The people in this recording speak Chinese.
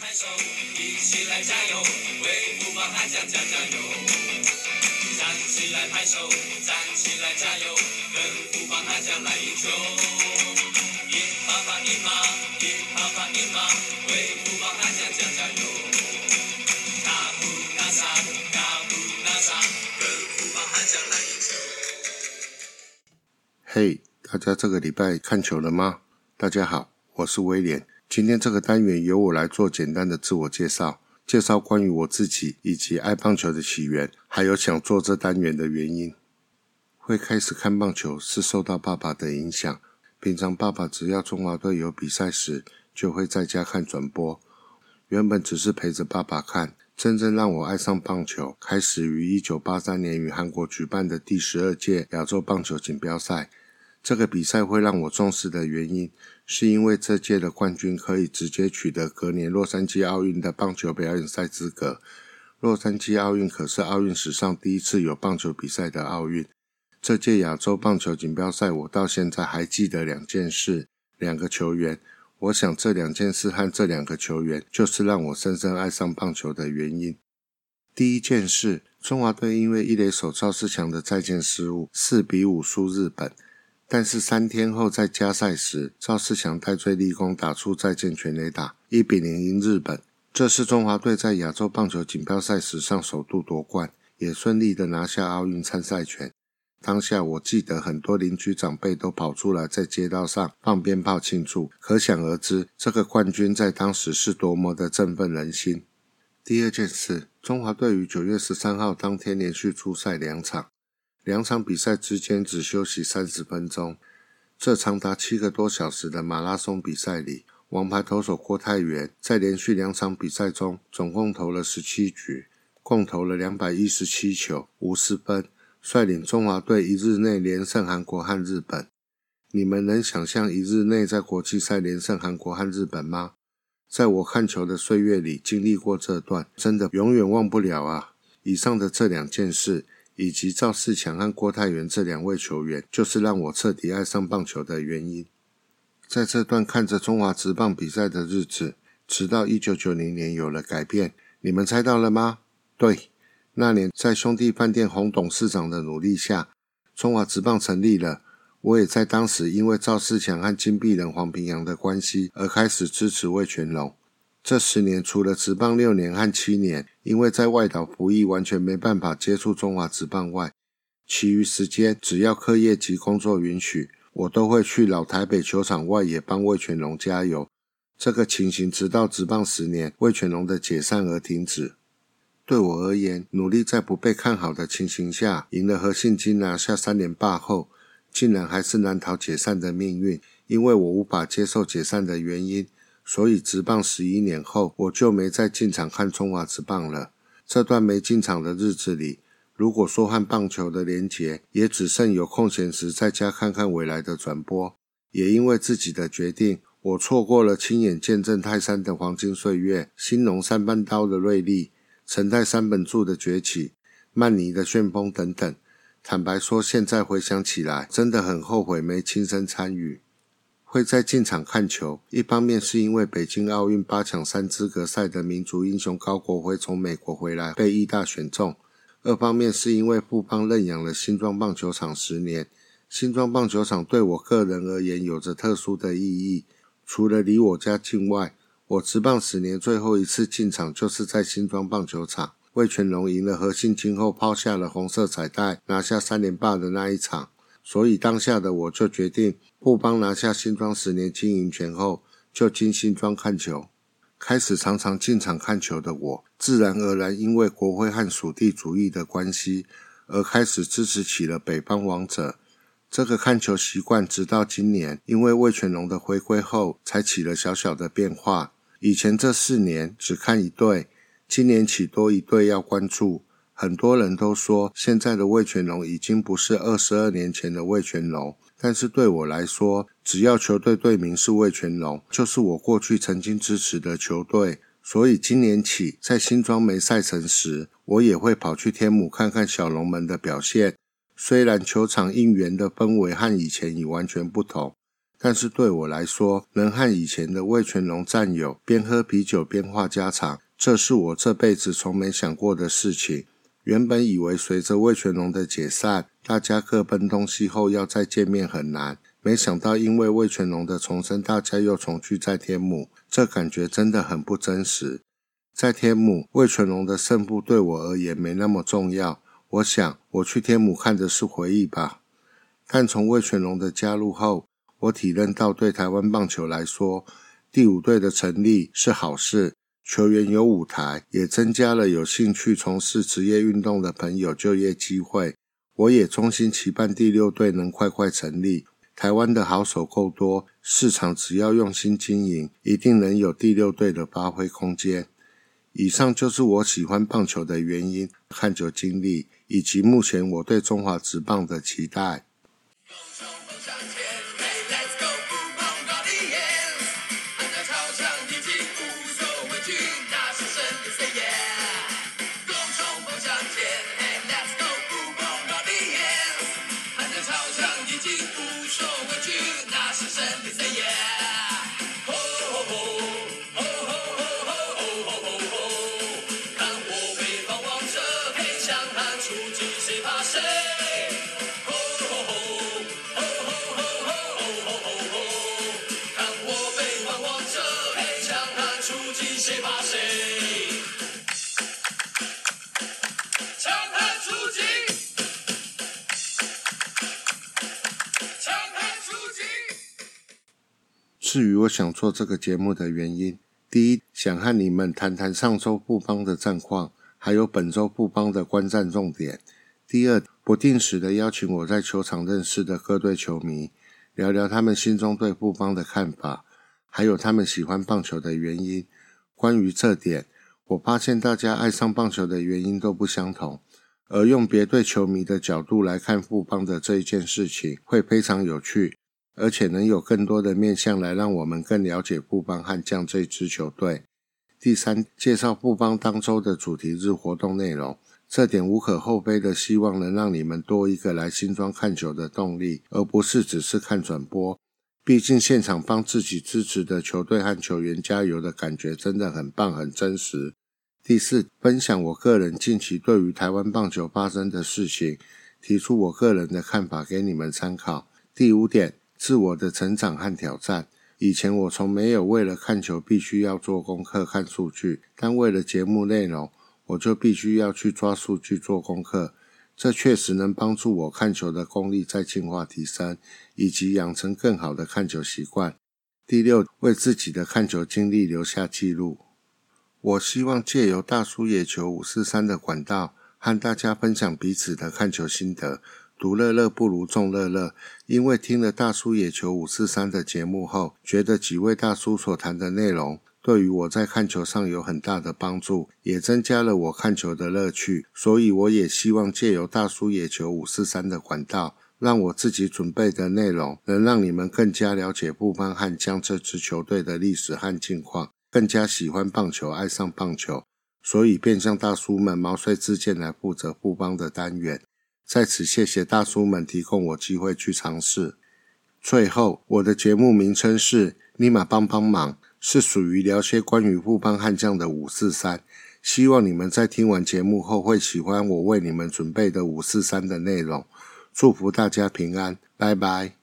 拍手，一起来加油，为富邦悍将加加油！站起来拍手，站起来加油，跟富邦悍将来赢球！赢爸爸赢妈，赢爸爸赢妈，为富邦悍将加加油！卡布纳萨，卡布纳萨，跟富邦悍将来赢球！嘿大家这个礼拜看球了吗？大家好，我是威廉。今天这个单元由我来做简单的自我介绍，介绍关于我自己以及爱棒球的起源，还有想做这单元的原因。会开始看棒球是受到爸爸的影响。平常爸爸只要中华队有比赛时，就会在家看转播。原本只是陪着爸爸看，真正让我爱上棒球，开始于一九八三年与韩国举办的第十二届亚洲棒球锦标赛。这个比赛会让我重视的原因，是因为这届的冠军可以直接取得隔年洛杉矶奥运的棒球表演赛资格。洛杉矶奥运可是奥运史上第一次有棒球比赛的奥运。这届亚洲棒球锦标赛，我到现在还记得两件事、两个球员。我想这两件事和这两个球员，就是让我深深爱上棒球的原因。第一件事，中华队因为一垒手赵世强的再见失误，四比五输日本。但是三天后在加赛时，赵世强戴罪立功，打出再见全垒打，一比零赢日本。这是中华队在亚洲棒球锦标赛史上首度夺冠，也顺利的拿下奥运参赛权。当下我记得很多邻居长辈都跑出来在街道上放鞭炮庆祝，可想而知这个冠军在当时是多么的振奋人心。第二件事，中华队于九月十三号当天连续出赛两场。两场比赛之间只休息三十分钟，这长达七个多小时的马拉松比赛里，王牌投手郭泰源在连续两场比赛中总共投了十七局，共投了两百一十七球，无失分，率领中华队一日内连胜韩国和日本。你们能想象一日内在国际赛连胜韩国和日本吗？在我看球的岁月里，经历过这段，真的永远忘不了啊！以上的这两件事。以及赵世强和郭泰源这两位球员，就是让我彻底爱上棒球的原因。在这段看着中华职棒比赛的日子，直到一九九零年有了改变。你们猜到了吗？对，那年在兄弟饭店洪董事长的努力下，中华职棒成立了。我也在当时因为赵世强和金碧人黄平洋的关系而开始支持魏全龙。这十年除了职棒六年和七年，因为在外岛服役完全没办法接触中华职棒外，其余时间只要课业及工作允许，我都会去老台北球场外野帮魏全龙加油。这个情形直到职棒十年魏全龙的解散而停止。对我而言，努力在不被看好的情形下赢了和信金拿下三连霸后，竟然还是难逃解散的命运，因为我无法接受解散的原因。所以，职棒十一年后，我就没再进场看中华职棒了。这段没进场的日子里，如果说和棒球的连结，也只剩有空闲时在家看看未来的转播。也因为自己的决定，我错过了亲眼见证泰山的黄金岁月、兴隆三班刀的锐利、陈泰三本柱的崛起、曼尼的旋风等等。坦白说，现在回想起来，真的很后悔没亲身参与。会在进场看球，一方面是因为北京奥运八强三资格赛的民族英雄高国辉从美国回来被义大选中；二方面是因为富邦认养了新庄棒球场十年，新庄棒球场对我个人而言有着特殊的意义。除了离我家近外，我执棒十年最后一次进场就是在新庄棒球场，魏全龙赢了何信清后抛下了红色彩带拿下三连霸的那一场。所以当下的我就决定，富邦拿下新庄十年经营权后，就进新庄看球。开始常常进场看球的我，自然而然因为国徽和属地主义的关系，而开始支持起了北方王者。这个看球习惯，直到今年，因为魏全龙的回归后，才起了小小的变化。以前这四年只看一队，今年起多一队要关注。很多人都说，现在的魏全龙已经不是二十二年前的魏全龙。但是对我来说，只要球队队名是魏全龙，就是我过去曾经支持的球队。所以今年起，在新庄没赛程时，我也会跑去天母看看小龙们的表现。虽然球场应援的氛围和以前已完全不同，但是对我来说，能和以前的魏全龙战友边喝啤酒边话家常，这是我这辈子从没想过的事情。原本以为随着魏全龙的解散，大家各奔东西后要再见面很难，没想到因为魏全龙的重生，大家又重聚在天母，这感觉真的很不真实。在天母，魏全龙的胜负对我而言没那么重要。我想，我去天母看的是回忆吧。但从魏全龙的加入后，我体认到，对台湾棒球来说，第五队的成立是好事，球员有舞台，也增加了有兴趣从事职业运动的朋友就业机会。我也衷心期盼第六队能快快成立。台湾的好手够多，市场只要用心经营，一定能有第六队的发挥空间。以上就是我喜欢棒球的原因、看球经历，以及目前我对中华职棒的期待。至于我想做这个节目的原因，第一，想和你们谈谈上周布邦的战况，还有本周布邦的观战重点；第二，不定时的邀请我在球场认识的各队球迷，聊聊他们心中对布邦的看法，还有他们喜欢棒球的原因。关于这点，我发现大家爱上棒球的原因都不相同，而用别队球迷的角度来看布邦的这一件事情，会非常有趣。而且能有更多的面向来让我们更了解布邦悍将这支球队。第三，介绍布邦当周的主题日活动内容，这点无可厚非的，希望能让你们多一个来新庄看球的动力，而不是只是看转播。毕竟现场帮自己支持的球队和球员加油的感觉真的很棒、很真实。第四，分享我个人近期对于台湾棒球发生的事情，提出我个人的看法给你们参考。第五点。自我的成长和挑战。以前我从没有为了看球必须要做功课、看数据，但为了节目内容，我就必须要去抓数据、做功课。这确实能帮助我看球的功力在进化提升，以及养成更好的看球习惯。第六，为自己的看球经历留下记录。我希望借由大叔野球五四三的管道，和大家分享彼此的看球心得。独乐乐不如众乐乐，因为听了大叔野球五四三的节目后，觉得几位大叔所谈的内容对于我在看球上有很大的帮助，也增加了我看球的乐趣。所以我也希望借由大叔野球五四三的管道，让我自己准备的内容能让你们更加了解布邦汉将这支球队的历史和近况，更加喜欢棒球，爱上棒球。所以便向大叔们毛遂自荐来负责布邦的单元。在此，谢谢大叔们提供我机会去尝试。最后，我的节目名称是“尼玛帮帮忙”，是属于聊些关于富邦悍将的五四三。希望你们在听完节目后会喜欢我为你们准备的五四三的内容。祝福大家平安，拜拜。